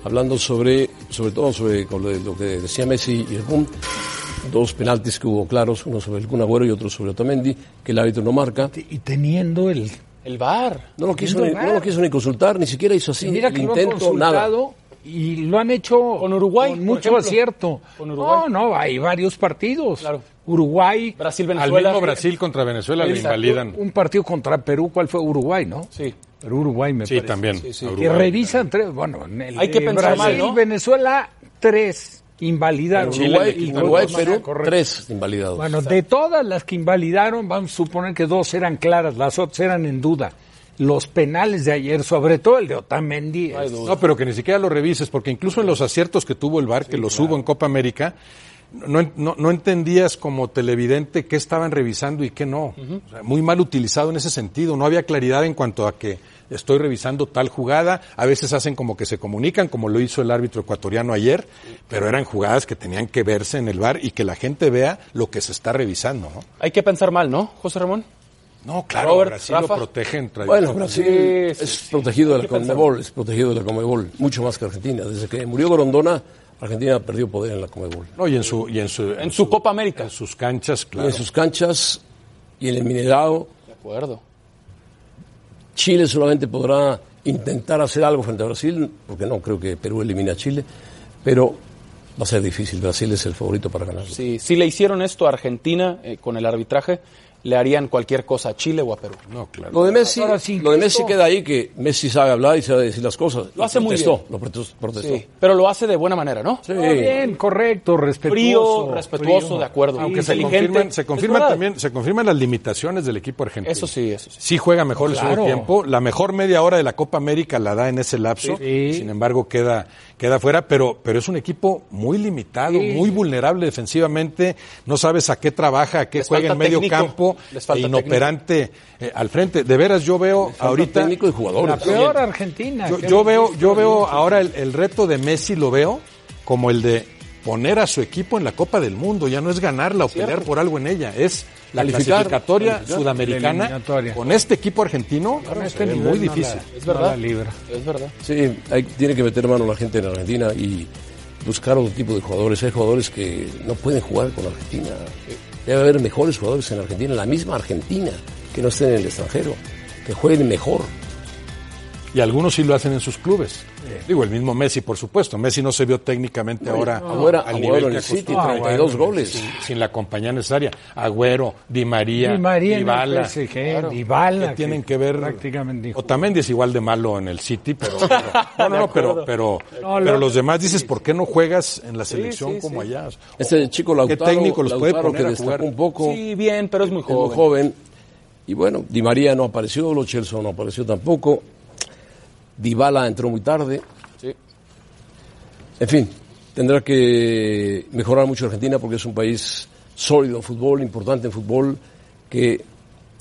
hablando sobre, sobre todo sobre lo, que decía Messi y el Kun, dos penaltis que hubo claros, uno sobre el Kun Agüero y otro sobre Otamendi, que el árbitro no marca. Y teniendo el... El VAR. No lo quiso, ni, no lo quiso ni consultar, ni siquiera hizo así, Mira que el lo intento, nada. y lo han hecho Con Uruguay, con mucho ejemplo. acierto. Con Uruguay. No, no, hay varios partidos. Claro. Uruguay, Brasil, Al Venezuela. mismo Brasil contra Venezuela le invalidan. un partido contra Perú, ¿cuál fue? Uruguay, ¿no? Sí. Pero Uruguay me Sí, parece. también. Sí, sí. a Que revisan tres, bueno, en el Hay que de pensar Brasil, mal, ¿no? Venezuela, tres invalidaron. Chile Uruguay, dos. Perú, Correcto. tres invalidados. Bueno, de todas las que invalidaron, vamos a suponer que dos eran claras, las otras eran en duda. Los penales de ayer, sobre todo el de Otamendi, No, pero que ni siquiera lo revises, porque incluso en los aciertos que tuvo el VAR, que los hubo en Copa América, no, no, no entendías como televidente qué estaban revisando y qué no. O sea, muy mal utilizado en ese sentido. No había claridad en cuanto a que estoy revisando tal jugada. A veces hacen como que se comunican, como lo hizo el árbitro ecuatoriano ayer, pero eran jugadas que tenían que verse en el VAR y que la gente vea lo que se está revisando. No, Hay que pensar mal, ¿no, José Ramón? no claro, Robert, Brasil Rafa. lo protegen. Bueno, Brasil Sí, es sí, sí. protegido de la. Conmebol, es protegido de la Conmebol, mucho más que Argentina. Desde que murió Grondona, Argentina perdió poder en la Conmebol. No, y en su, y en su, En su Copa América. en sus canchas, Y claro. en sus canchas y en el Minerado, De acuerdo. Chile solamente podrá intentar hacer algo frente a Brasil, porque no creo que Perú elimine a Chile, pero va a ser difícil. Brasil es el favorito para ganar. Sí, si le hicieron esto a Argentina eh, con el arbitraje, le harían cualquier cosa a Chile o a Perú. No, claro. Lo de Messi, sí, lo de Messi queda ahí que Messi sabe hablar y sabe decir las cosas. Lo hace muy protestó, bien. Lo protestó. protestó. Sí, pero lo hace de buena manera, ¿no? Sí. Está bien, correcto, respetuoso. Frío, respetuoso, frío. de acuerdo. Aunque se confirman, se confirman también, se confirman las limitaciones del equipo argentino. Eso sí, eso sí. Sí juega mejor el segundo tiempo. La mejor media hora de la Copa América la da en ese lapso. Sí. Sin embargo, queda, queda fuera. Pero, pero es un equipo muy limitado, Sí. muy vulnerable defensivamente. No sabes a qué trabaja, a qué Les juega en medio técnico. campo. Les falta e inoperante eh, al frente. De veras, yo veo ahorita. técnico y jugadores. La peor Argentina. Yo, yo veo, yo veo ahora el, el reto de Messi lo veo como el de poner a su equipo en la Copa del Mundo. Ya no es ganarla o pelear por algo en ella, es la Calificar, clasificatoria calificar. sudamericana. Eliminatoria. Con este equipo argentino, se este nivel muy no la- difícil. Es verdad. libra. Es verdad. Sí, hay- tiene que meter mano la gente en Argentina y buscar otro tipo de jugadores. Hay jugadores que no pueden jugar con Argentina. Debe haber mejores jugadores en Argentina, en la misma Argentina, que no estén en el extranjero, que jueguen mejor. Y algunos sí lo hacen en sus clubes. Digo, el mismo Messi, por supuesto. Messi no se vio técnicamente ahora Agüero- al Agüero nivel que el City, acostumbraba. 32 Agüero, goles. Sin, sin la compañía necesaria. Agüero, Di María, Di María Dybala. PSG, Claro. Dybala, que tienen que que ver. prácticamente dijo. Otamendi es igual de malo en el City, pero. pero- no, no, no, pero, pero, No, pero lo- los demás dices, ¿por qué no juegas en la selección sí, como sí. allá? Este chico Lautaro, técnico los puede Lautaro poner que a destacó jugar? un poco, Sí, bien, pero es muy es muy joven. joven. Y bueno, Di María no apareció, Lo Celso no apareció tampoco. Dybala entró muy tarde. Sí. En fin, tendrá que mejorar mucho Argentina porque es un país sólido en fútbol, importante en fútbol, que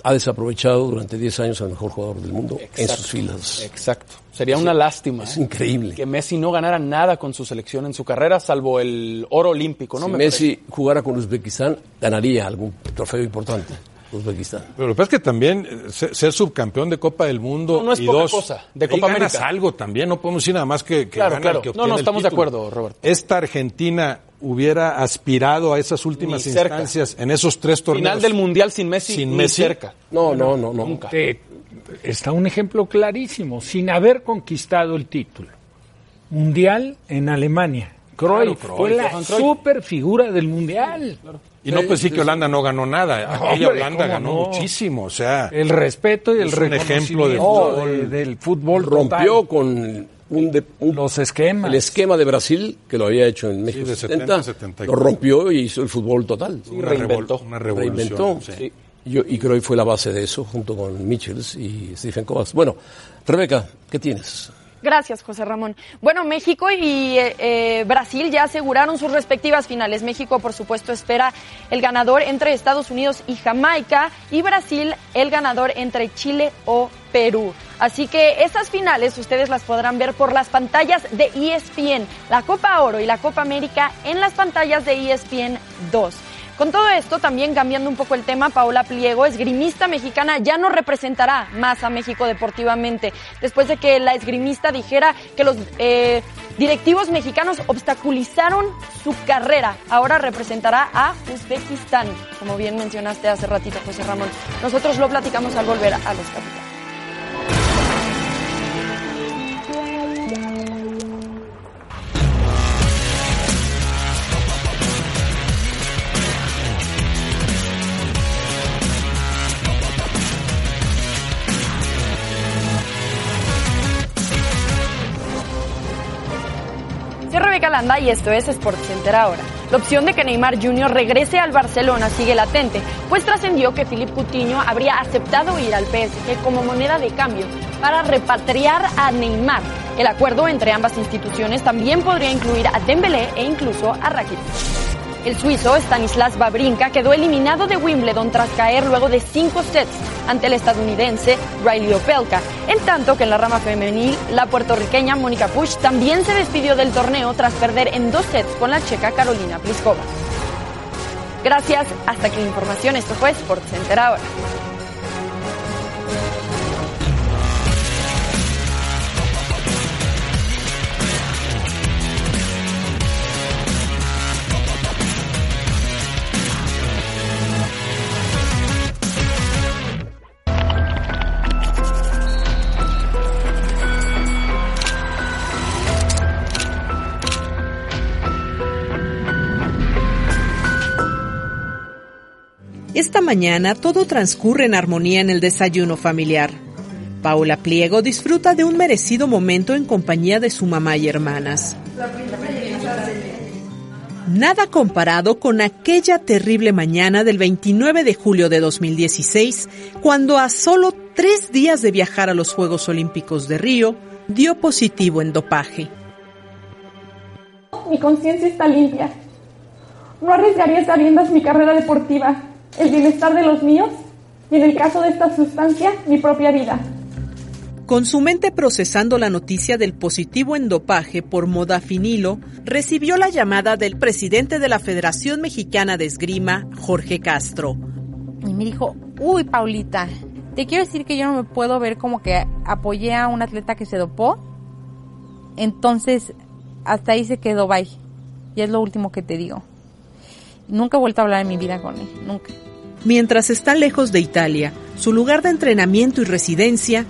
ha desaprovechado durante 10 años al mejor jugador del mundo en sus filas. Exacto. Sería una lástima. Es ¿eh? increíble. Que Messi no ganara nada con su selección en su carrera, salvo el oro olímpico, ¿no? si Me Messi jugara con Uzbekistán, ganaría algún trofeo importante. Uzbekistán. Pero lo que pasa es que también eh, ser, ser subcampeón de Copa del Mundo No, no es y poca dos, cosa, de Copa ganas América. algo también, no podemos decir nada más que, que Claro, gana claro. el que No, obtiene no, estamos de acuerdo, Roberto. Esta Argentina hubiera aspirado a esas últimas Ni cerca. instancias en esos tres torneos. Final del Mundial sin Messi, Sin ni Messi. cerca. No, no, no, no. Nunca. Te- está un ejemplo clarísimo, sin haber conquistado el título. Mundial en Alemania. Cruyff Cruyff, fue la Cruyff. super figura del Mundial. Y no pues sí que Holanda no ganó nada. Aquella Hombre, Holanda ¿cómo ganó no? muchísimo. O sea, El respeto y el Es un ejemplo de fútbol. de- del fútbol Rompió total. con un, de- un- los esquemas. el esquema de Brasil, que lo había hecho en México de 70, 70, lo rompió y hizo el fútbol total. una, reinventó. una revolución. Reinventó. sí. Y, yo- y creo que fue la base de eso, junto con Michels y Stephen Kovacs. Bueno, Rebeca, ¿qué tienes? Gracias, José Ramón. Bueno, México y eh, eh, Brasil ya aseguraron sus respectivas finales. México, por supuesto, espera el ganador entre Estados Unidos y Jamaica y Brasil el ganador entre Chile o Perú. Así que esas finales ustedes las podrán ver por las pantallas de ESPN, la Copa Oro y la Copa América en las pantallas de ESPN 2. Con todo esto, también cambiando un poco el tema, Paola Pliego, esgrimista mexicana, ya no representará más a México deportivamente, después de que la esgrimista dijera que los eh, directivos mexicanos obstaculizaron su carrera. Ahora representará a Uzbekistán, como bien mencionaste hace ratito, José Ramón. Nosotros lo platicamos al volver a los capitanes. Rebeca Landa y esto es SportsCenter ahora. La opción de que Neymar Jr. regrese al Barcelona sigue latente, pues trascendió que Philippe Coutinho habría aceptado ir al PSG como moneda de cambio para repatriar a Neymar. El acuerdo entre ambas instituciones también podría incluir a Dembélé e incluso a Rakitic. El suizo Stanislas Babrinka quedó eliminado de Wimbledon tras caer luego de cinco sets ante el estadounidense Riley Opelka. En tanto que en la rama femenil, la puertorriqueña Mónica Push también se despidió del torneo tras perder en dos sets con la checa Carolina Pliskova. Gracias, hasta aquí la información. Esto fue SportsCenter ahora. Esta mañana todo transcurre en armonía en el desayuno familiar. Paula Pliego disfruta de un merecido momento en compañía de su mamá y hermanas. Nada comparado con aquella terrible mañana del 29 de julio de 2016, cuando a solo tres días de viajar a los Juegos Olímpicos de Río, dio positivo en dopaje. Mi conciencia está limpia. No arriesgaría sabiendas mi carrera deportiva, el bienestar de los míos y en el caso de esta sustancia, mi propia vida. Con su mente procesando la noticia del positivo en dopaje por modafinilo, recibió la llamada del presidente de la Federación Mexicana de Esgrima, Jorge Castro. Y me dijo, uy, Paulita, te quiero decir que yo no me puedo ver como que apoyé a un atleta que se dopó. Entonces, hasta ahí se quedó, bye. Y es lo último que te digo. Nunca he vuelto a hablar en mi vida con él, nunca. Mientras está lejos de Italia, su lugar de entrenamiento y residencia,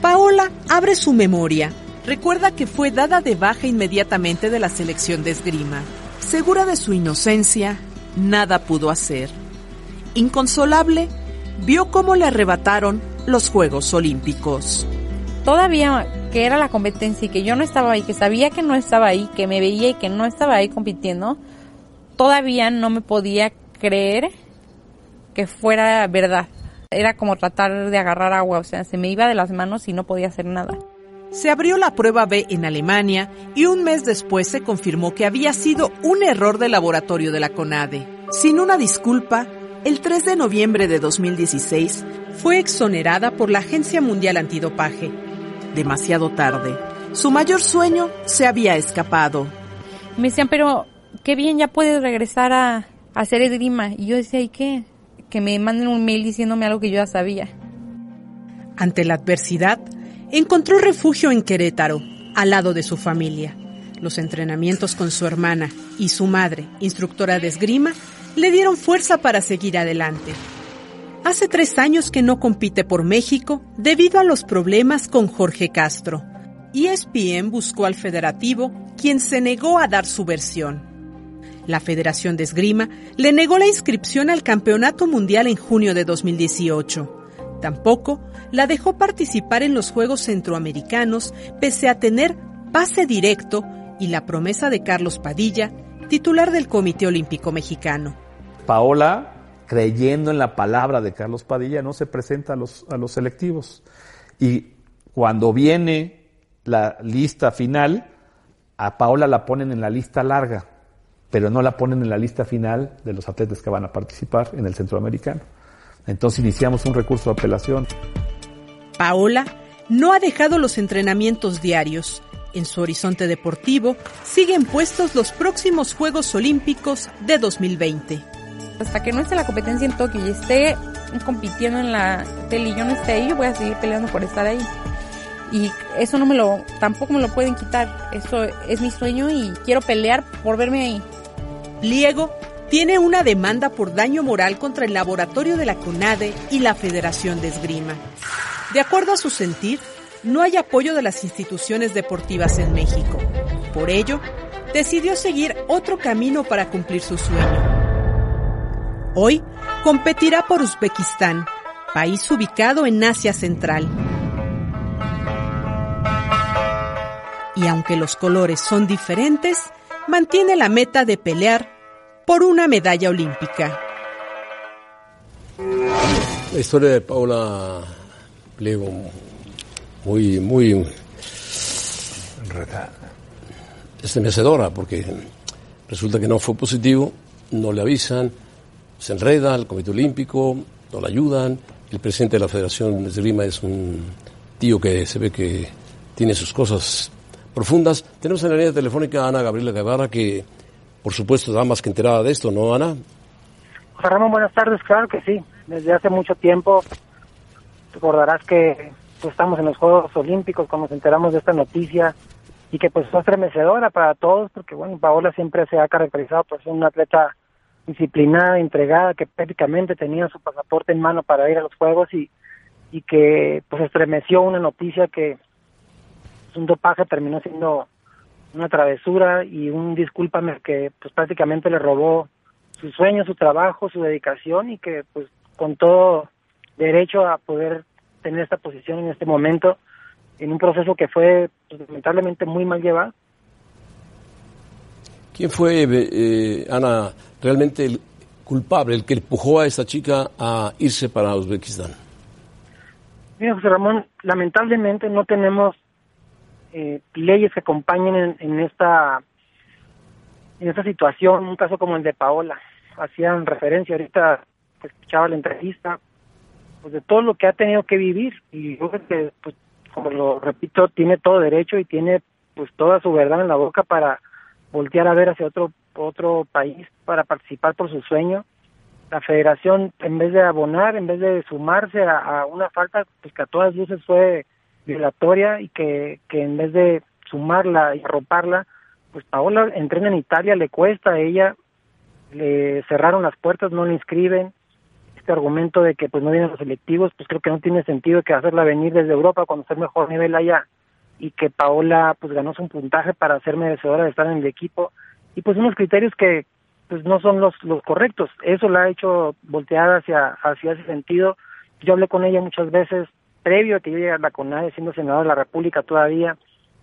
Paola abre su memoria. Recuerda que fue dada de baja inmediatamente de la selección de esgrima. Segura de su inocencia, nada pudo hacer. Inconsolable, vio cómo le arrebataron los Juegos Olímpicos. Todavía que era la competencia y que yo no estaba ahí, que sabía que no estaba ahí, que me veía y que no estaba ahí compitiendo, todavía no me podía creer que fuera verdad era como tratar de agarrar agua, o sea, se me iba de las manos y no podía hacer nada. Se abrió la prueba B en Alemania y un mes después se confirmó que había sido un error de laboratorio de la CONADE. Sin una disculpa, el 3 de noviembre de 2016 fue exonerada por la Agencia Mundial Antidopaje. Demasiado tarde. Su mayor sueño se había escapado. Me decían, pero qué bien, ya puedes regresar a, hacer esgrima. Y yo decía, ¿y qué? Que me manden un mail diciéndome algo que yo ya sabía. Ante la adversidad, encontró refugio en Querétaro, al lado de su familia. Los entrenamientos con su hermana y su madre, instructora de esgrima, le dieron fuerza para seguir adelante. Hace tres años que no compite por México debido a los problemas con Jorge Castro. ESPN buscó al federativo, quien se negó a dar su versión. La Federación de Esgrima le negó la inscripción al Campeonato Mundial en junio de 2018. Tampoco la dejó participar en los Juegos Centroamericanos pese a tener pase directo y la promesa de Carlos Padilla, titular del Comité Olímpico Mexicano. Paola, creyendo en la palabra de Carlos Padilla, no se presenta a los, a los selectivos. Y cuando viene la lista final, a Paola la ponen en la lista larga pero no la ponen en la lista final de los atletas que van a participar en el centroamericano. Entonces iniciamos un recurso de apelación. Paola no ha dejado los entrenamientos diarios. En su horizonte deportivo siguen puestos los próximos Juegos Olímpicos de 2020. Hasta que no esté la competencia en Tokio y esté compitiendo en la tele y yo no esté ahí, yo voy a seguir peleando por estar ahí. Y eso no me lo, tampoco me lo pueden quitar. Eso es mi sueño y quiero pelear por verme ahí. Pliego tiene una demanda por daño moral contra el laboratorio de la CONADE y la Federación de Esgrima. De acuerdo a su sentir, no hay apoyo de las instituciones deportivas en México. Por ello, decidió seguir otro camino para cumplir su sueño. Hoy competirá por Uzbekistán, país ubicado en Asia Central. Y aunque los colores son diferentes, mantiene la meta de pelear por una medalla olímpica. La historia de Paula Pliego, muy, muy estremecedora, porque resulta que no fue positivo, no le avisan, se enreda al Comité Olímpico, no le ayudan, el presidente de la Federación de Esgrima es un tío que se ve que tiene sus cosas profundas. Tenemos en la línea telefónica a Ana Gabriela Guevara, que por supuesto está más que enterada de esto, ¿no, Ana? José Ramón, buenas tardes, claro que sí. Desde hace mucho tiempo, recordarás que estamos en los Juegos Olímpicos cuando nos enteramos de esta noticia y que pues fue estremecedora para todos, porque bueno, Paola siempre se ha caracterizado por ser una atleta disciplinada, entregada, que prácticamente tenía su pasaporte en mano para ir a los Juegos y, y que pues estremeció una noticia que un dopaje terminó siendo una travesura y un discúlpame que pues prácticamente le robó su sueño, su trabajo, su dedicación y que pues con todo derecho a poder tener esta posición en este momento en un proceso que fue pues, lamentablemente muy mal llevado. ¿Quién fue, eh, Ana, realmente el culpable, el que empujó a esta chica a irse para Uzbekistán? Mira, José Ramón, lamentablemente no tenemos eh, leyes que acompañen en, en, esta en esta situación, un caso como el de Paola. Hacían referencia ahorita, escuchaba la entrevista, pues de todo lo que ha tenido que vivir y yo creo que, pues, como lo repito, tiene todo derecho y tiene pues toda su verdad en la boca para voltear a ver hacia otro otro país para participar por su sueño. La federación, en vez de abonar, en vez de sumarse a, a una falta pues que a todas luces fue violatoria y que, que en vez de sumarla y arroparla, pues Paola entrena en Italia, le cuesta a ella, le cerraron las puertas, no le inscriben. Este argumento de que pues no vienen los selectivos, pues creo que no tiene sentido que hacerla venir desde Europa cuando está el mejor nivel allá y que Paola pues ganó un puntaje para ser merecedora de estar en el equipo y pues unos criterios que pues no son los los correctos. Eso la ha hecho voltear hacia hacia ese sentido. Yo hablé con ella muchas veces previo a que yo llegara a la CONADE, siendo senador de la República todavía,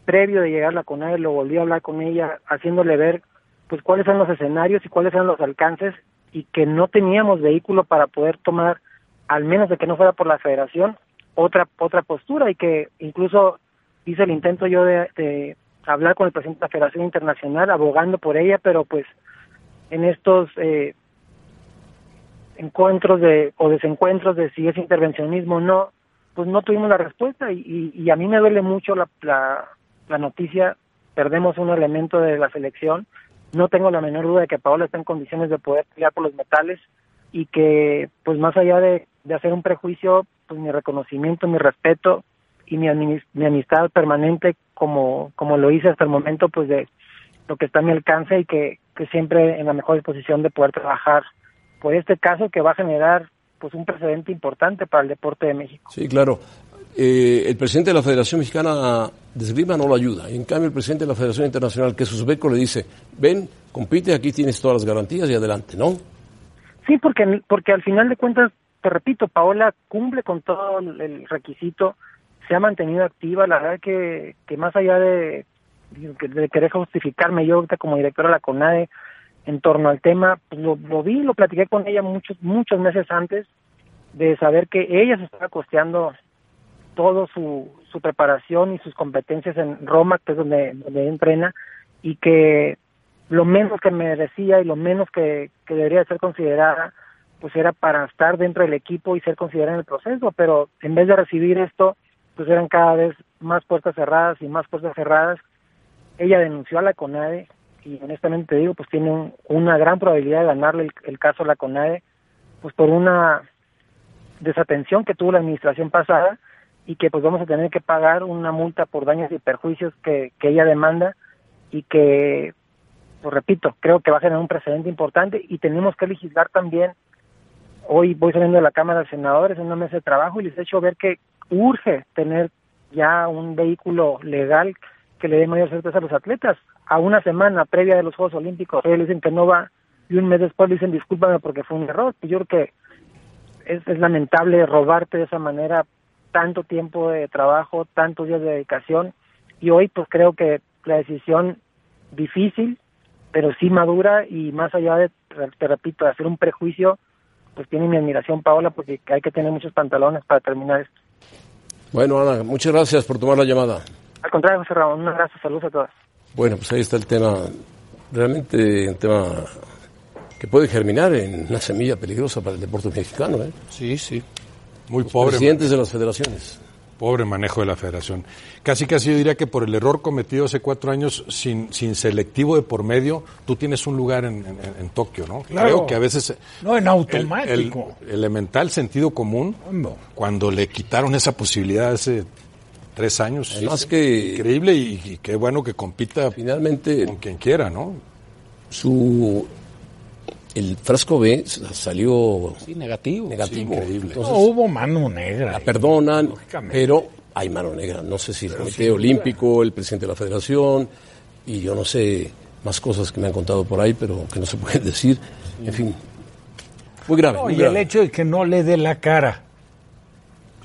previo de llegar a la CONADE, lo volví a hablar con ella, haciéndole ver pues cuáles son los escenarios y cuáles son los alcances y que no teníamos vehículo para poder tomar, al menos de que no fuera por la federación, otra otra postura y que incluso hice el intento yo de, de hablar con el presidente de la Federación Internacional, abogando por ella, pero pues en estos eh, encuentros de o desencuentros de si es intervencionismo o no, pues no tuvimos la respuesta y, y, y a mí me duele mucho la, la, la, noticia, perdemos un elemento de la selección, no tengo la menor duda de que Paola está en condiciones de poder pelear por los metales y que pues más allá de, de hacer un prejuicio, pues mi reconocimiento, mi respeto y mi, mi amistad permanente como, como lo hice hasta el momento, pues de lo que está a mi alcance y que, que siempre en la mejor disposición de poder trabajar por este caso que va a generar pues un precedente importante para el deporte de México. Sí, claro. Eh, el presidente de la Federación Mexicana de Esgrima no lo ayuda. En cambio, el presidente de la Federación Internacional, que es uzbeco, le dice, ven, compite, aquí tienes todas las garantías y adelante, ¿no? Sí, porque, porque al final de cuentas, te repito, Paola cumple con todo el requisito, se ha mantenido activa, la verdad que, que más allá de, de querer justificarme yo ahorita como directora de la CONADE en torno al tema, pues lo, lo vi, lo platiqué con ella muchos, muchos meses antes de saber que ella se estaba costeando todo su, su preparación y sus competencias en Roma, que es donde, donde entrena, y que lo menos que me decía y lo menos que, que debería ser considerada, pues era para estar dentro del equipo y ser considerada en el proceso, pero en vez de recibir esto, pues eran cada vez más puertas cerradas y más puertas cerradas. Ella denunció a la CONADE y honestamente digo, pues tiene un, una gran probabilidad de ganarle el, el, caso a la CONADE, pues por una desatención que tuvo la administración pasada y que pues vamos a tener que pagar una multa por daños y perjuicios que, que ella demanda y que, pues repito, creo que va a generar un precedente importante y tenemos que legislar también. Hoy voy saliendo de la Cámara de Senadores en una mesa de trabajo y les he hecho ver que urge tener ya un vehículo legal que le dé mayor certeza a los atletas. A una semana previa de los Juegos Olímpicos, ellos dicen que no va y un mes después dicen discúlpame porque fue un error. Yo creo que es, es lamentable robarte de esa manera tanto tiempo de trabajo, tantos días de dedicación y hoy pues creo que la decisión difícil, pero sí madura y más allá de, te repito, de hacer un prejuicio, pues tiene mi admiración Paola porque hay que tener muchos pantalones para terminar esto. Bueno, Ana, muchas gracias por tomar la llamada. Al contrario, José Ramón, un abrazo, saludos a todas. Bueno, pues ahí está el tema, realmente un tema que puede germinar en una semilla peligrosa para el deporte mexicano. ¿eh? Sí, sí. Muy Los pobre. Presidentes de las federaciones. Pobre manejo de la federación. Casi casi yo diría que por el error cometido hace cuatro años, sin, sin selectivo de por medio, tú tienes un lugar en, en, en Tokio, ¿no? Claro. Creo que a veces... No, en automático. El, el elemental sentido común, no. cuando le quitaron esa posibilidad hace tres años. Además sí, que... Increíble y, y, qué bueno que compita finalmente con quien quiera, ¿no? Su... El frasco B salió sí, negativo. negativo. Sí, increíble. Entonces, no hubo mano negra. La perdonan, pero hay mano negra. No sé si el Comité Olímpico, el presidente de la Federación, y yo no sé más cosas que me han contado por ahí, pero que no se pueden decir. En fin. Muy grave. No, muy y grave. el hecho de que no le dé la cara.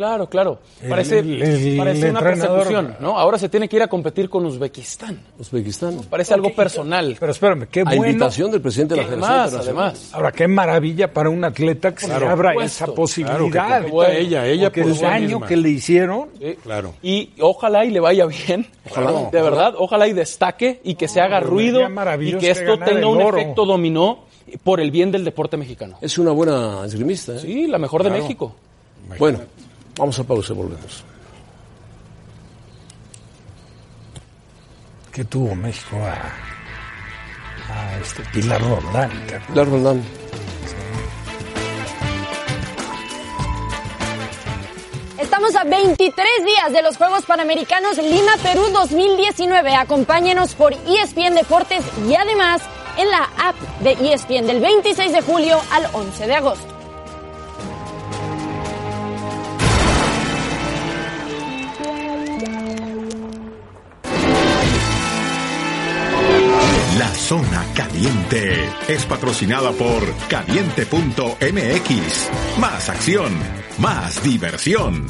Claro, claro. Parece, el- el parece una entrenador- persecución, ¿no? Ahora se tiene que ir a competir con Uzbekistán. Uzbekistán. Parece algo personal. Pero espérame, qué A bueno. invitación del presidente de la Federación Además. Ahora, qué maravilla para un atleta que se Claro. le abra esa posibilidad. Claro, que compita ella, ella por el daño misma. que le hicieron. Sí. Claro. Y ojalá y le vaya bien. Ojalá. De verdad, ojalá y destaque y que se haga ruido y maravilloso que que esto tenga un oro. efecto dominó por el bien del deporte mexicano. Es una buena esgrimista. ¿eh? Sí, la mejor de. México. Bueno, vamos a pausa y volvemos. que tuvo México a, a este Pilar Roldán. Pilar Roldán. Estamos a 23 días de los Juegos Panamericanos Lima, Perú 2019. Acompáñenos por ESPN Deportes y además en la app de ESPN del 26 de julio al 11 de agosto. Zona caliente es patrocinada por caliente.mx. Más acción, más diversión.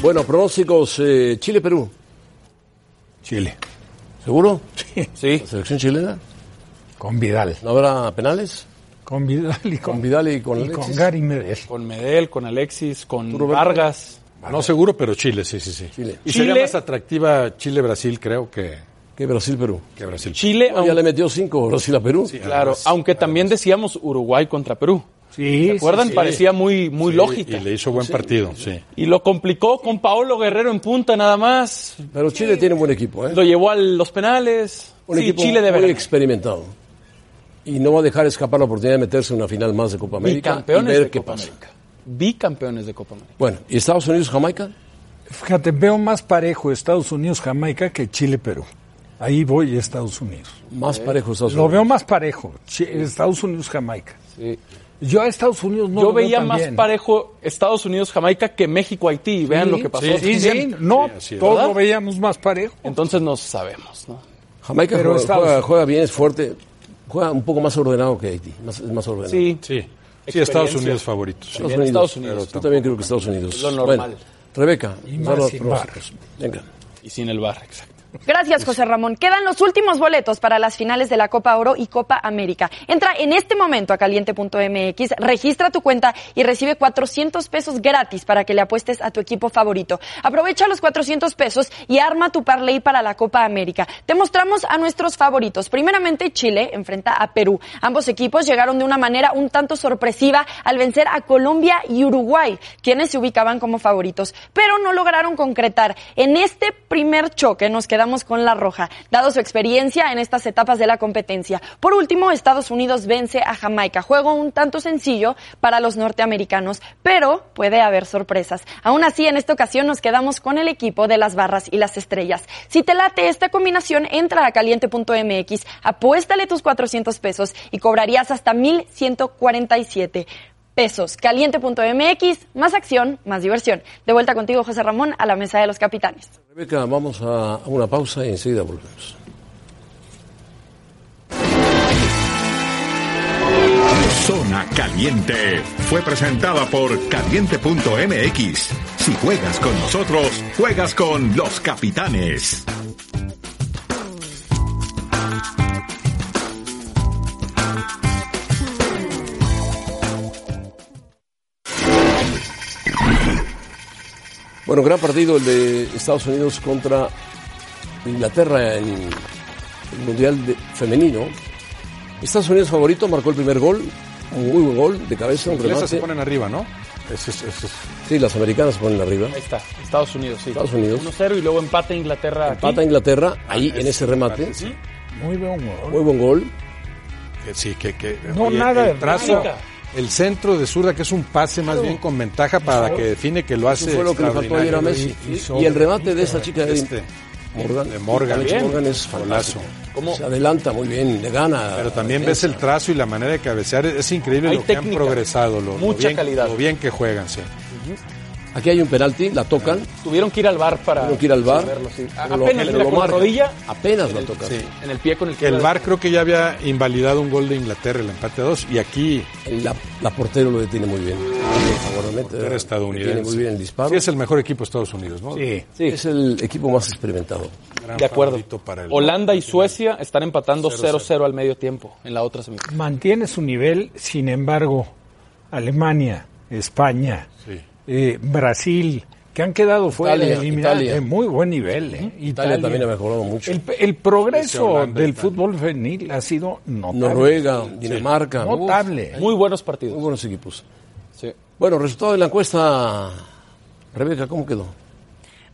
Bueno, pronósticos eh, Chile-Perú. Chile. ¿Seguro? Sí. ¿La selección chilena? Con Vidal. ¿No habrá penales? Con Vidal y con, Con Vidal y con y Alexis. con Gary Medel. Con Medel, con Alexis, con ¿Tú, No seguro, pero Chile, sí, sí, sí. Chile. Y sería Chile- más atractiva Chile-Brasil, creo, que, ¿Qué Brasil-Perú? que Brasil. Chile, ya le metió cinco Brasil a Perú. claro, aunque también decíamos Uruguay contra Perú. Sí, ¿Se acuerdan? sí. Parecía muy, muy Sí, lógica. Y le hizo buen partido, sí. Y lo complicó con Paolo Guerrero en punta nada más. Pero Chile tiene un buen equipo, ¿eh? Lo llevó a los penales. Un sí, equipo Chile debe muy ganar. experimentado. Y no va a dejar escapar la oportunidad de meterse en una final más de Copa América y Bicampeones ver de qué Copa pasa. América. Bicampeones de Copa América. Bueno, ¿y Estados Unidos-Jamaica? Fíjate, veo más parejo Estados Unidos-Jamaica que Chile-Perú. Ahí voy a Estados Unidos. Más parejo Estados Lo Unidos. veo más parejo. Estados Unidos-Jamaica. Sí. Yo a Estados Unidos no Yo lo veo veía tan más bien. parejo Estados Unidos-Jamaica que México-Haití. Vean Sí, lo que pasó. Sí, sí, no, Sí, todos ¿Verdad? lo veíamos más parejo. Entonces no sabemos, ¿no? Jamaica Pero juega, Estados- juega- juega bien, es fuerte. Juega un poco más ordenado que Haití. Más, es más ordenado. Sí. Sí, sí Estados. Unidos favoritos. sí. Estados Unidos. Estados Unidos. Yo también creo que Estados Unidos. Lo normal. Bueno, Rebeca, Y más sin pronósticos. Venga. Y sin el bar, exacto. Gracias, José Ramón. Quedan los últimos boletos para las finales de la Copa Oro y Copa América. Entra en este momento a caliente.mx, registra tu cuenta y recibe 400 pesos gratis para que le apuestes a tu equipo favorito. Aprovecha los 400 pesos y arma tu parlay para la Copa América. Te mostramos a nuestros favoritos. Primeramente, Chile enfrenta a Perú. Ambos equipos llegaron de una manera un tanto sorpresiva al vencer a Colombia y Uruguay, quienes se ubicaban como favoritos, pero no lograron concretar. En este primer choque nos quedamos con la roja, dado su experiencia en estas etapas de la competencia. Por último, Estados Unidos vence a Jamaica. Juego un tanto sencillo para los norteamericanos, pero puede haber sorpresas. Aún así, en esta ocasión nos quedamos con el equipo de las barras y las estrellas. Si te late esta combinación, entra a caliente.mx, apuéstale tus 400 pesos y cobrarías hasta 1147 pesos. Caliente.mx, más acción, más diversión. De vuelta contigo, José Ramón, a la mesa de los capitanes. Rebeca, vamos a a una pausa y enseguida volvemos. Zona Caliente fue presentada por caliente.mx. Si juegas con nosotros, juegas con los capitanes. Bueno, gran partido el de Estados Unidos contra Inglaterra en el Mundial de- Femenino. Estados Unidos favorito, marcó el primer gol, un muy buen gol de cabeza, ingleses remate. se ponen arriba, ¿no? Es- ese es- Sí, las americanas se ponen arriba. Ahí está, Estados Unidos, sí. Estados Unidos. 1-0 y luego empate Inglaterra aquí. Empata Inglaterra ahí en ese remate. Muy buen gol. Muy buen gol. sí, que, que No, nada el de trazo, nada. El centro de zurda que es un pase más bien con ventaja para que define que lo hace Eso fue lo que le faltó ayer a Messi. extraordinario. Y el remate de esa chica de Este, Morgan, de Morgan. Bien. Morgan es fantástico. Golazo. Se adelanta muy bien, le gana. Pero también a ves el trazo y la manera de cabecear. Es increíble Hay lo que han progresado. Lo, lo mucha bien, calidad. Lo bien que juegan, sí. Aquí hay un penalti, la tocan. Tuvieron que ir al bar para Tuvieron que ir al bar. resolverlo, sí. lo- Apenas, pero lo con la marcan. rodilla, Apenas en la el- tocan. sí, en el pie con el que El VAR creo que ya había invalidado un gol de Inglaterra, el empate a dos, y aquí La, la portero lo detiene muy bien. Favorablemente. era estadounidense. Detiene muy bien el disparo. Sí, es el mejor equipo de Estados Unidos, ¿no? Sí. Es el equipo más experimentado. Gran De acuerdo. favorito para el- Holanda y Suecia están empatando 0-0. 0-0 al medio tiempo en la otra semifinal. Mantiene su nivel, sin embargo, Alemania, España, Sí. Eh, Brasil, que han quedado fuera Italia, eliminados Italia. de muy buen nivel. ¿eh? Italia, también ha mejorado mucho. El, el progreso Holanda, del Italia. fútbol femenil ha sido notable. Noruega, Dinamarca. Notable. Muy buenos partidos. muy buenos equipos. Sí. Bueno, resultado de la encuesta. Rebeca, ¿cómo quedó?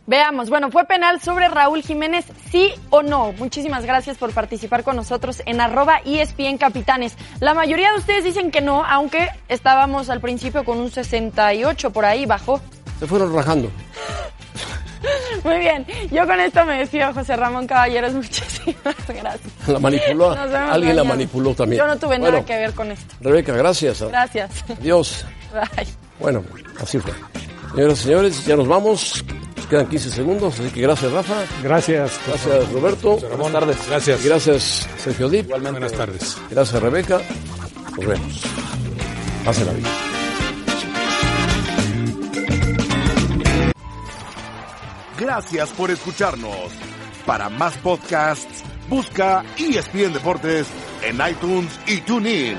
Veamos, bueno, ¿fue penal sobre Raúl Jiménez, sí o no? Muchísimas gracias por participar con nosotros en arroba ESPN Capitanes. La mayoría de ustedes dicen que no, aunque estábamos al principio con un 68 por ahí, bajó. Se fueron rajando. Muy bien, yo con esto me despido, José Ramón Caballeros, muchísimas gracias. La manipuló. Alguien la manipuló también. Yo no tuve Bueno, nada que ver con esto. Rebeca, gracias. Gracias. Adiós. Bye. Bueno, así fue. Señoras y señores, ya nos vamos. Nos quedan 15 segundos, así que gracias, Rafa. Gracias. Gracias, Roberto. Buenas tardes. Gracias. Y gracias, Sergio Dip. Buenas tardes. Gracias, Rebeca. Nos vemos. Pásenla bien. Gracias por escucharnos. Para más podcasts, busca ESPN Deportes en iTunes y TuneIn.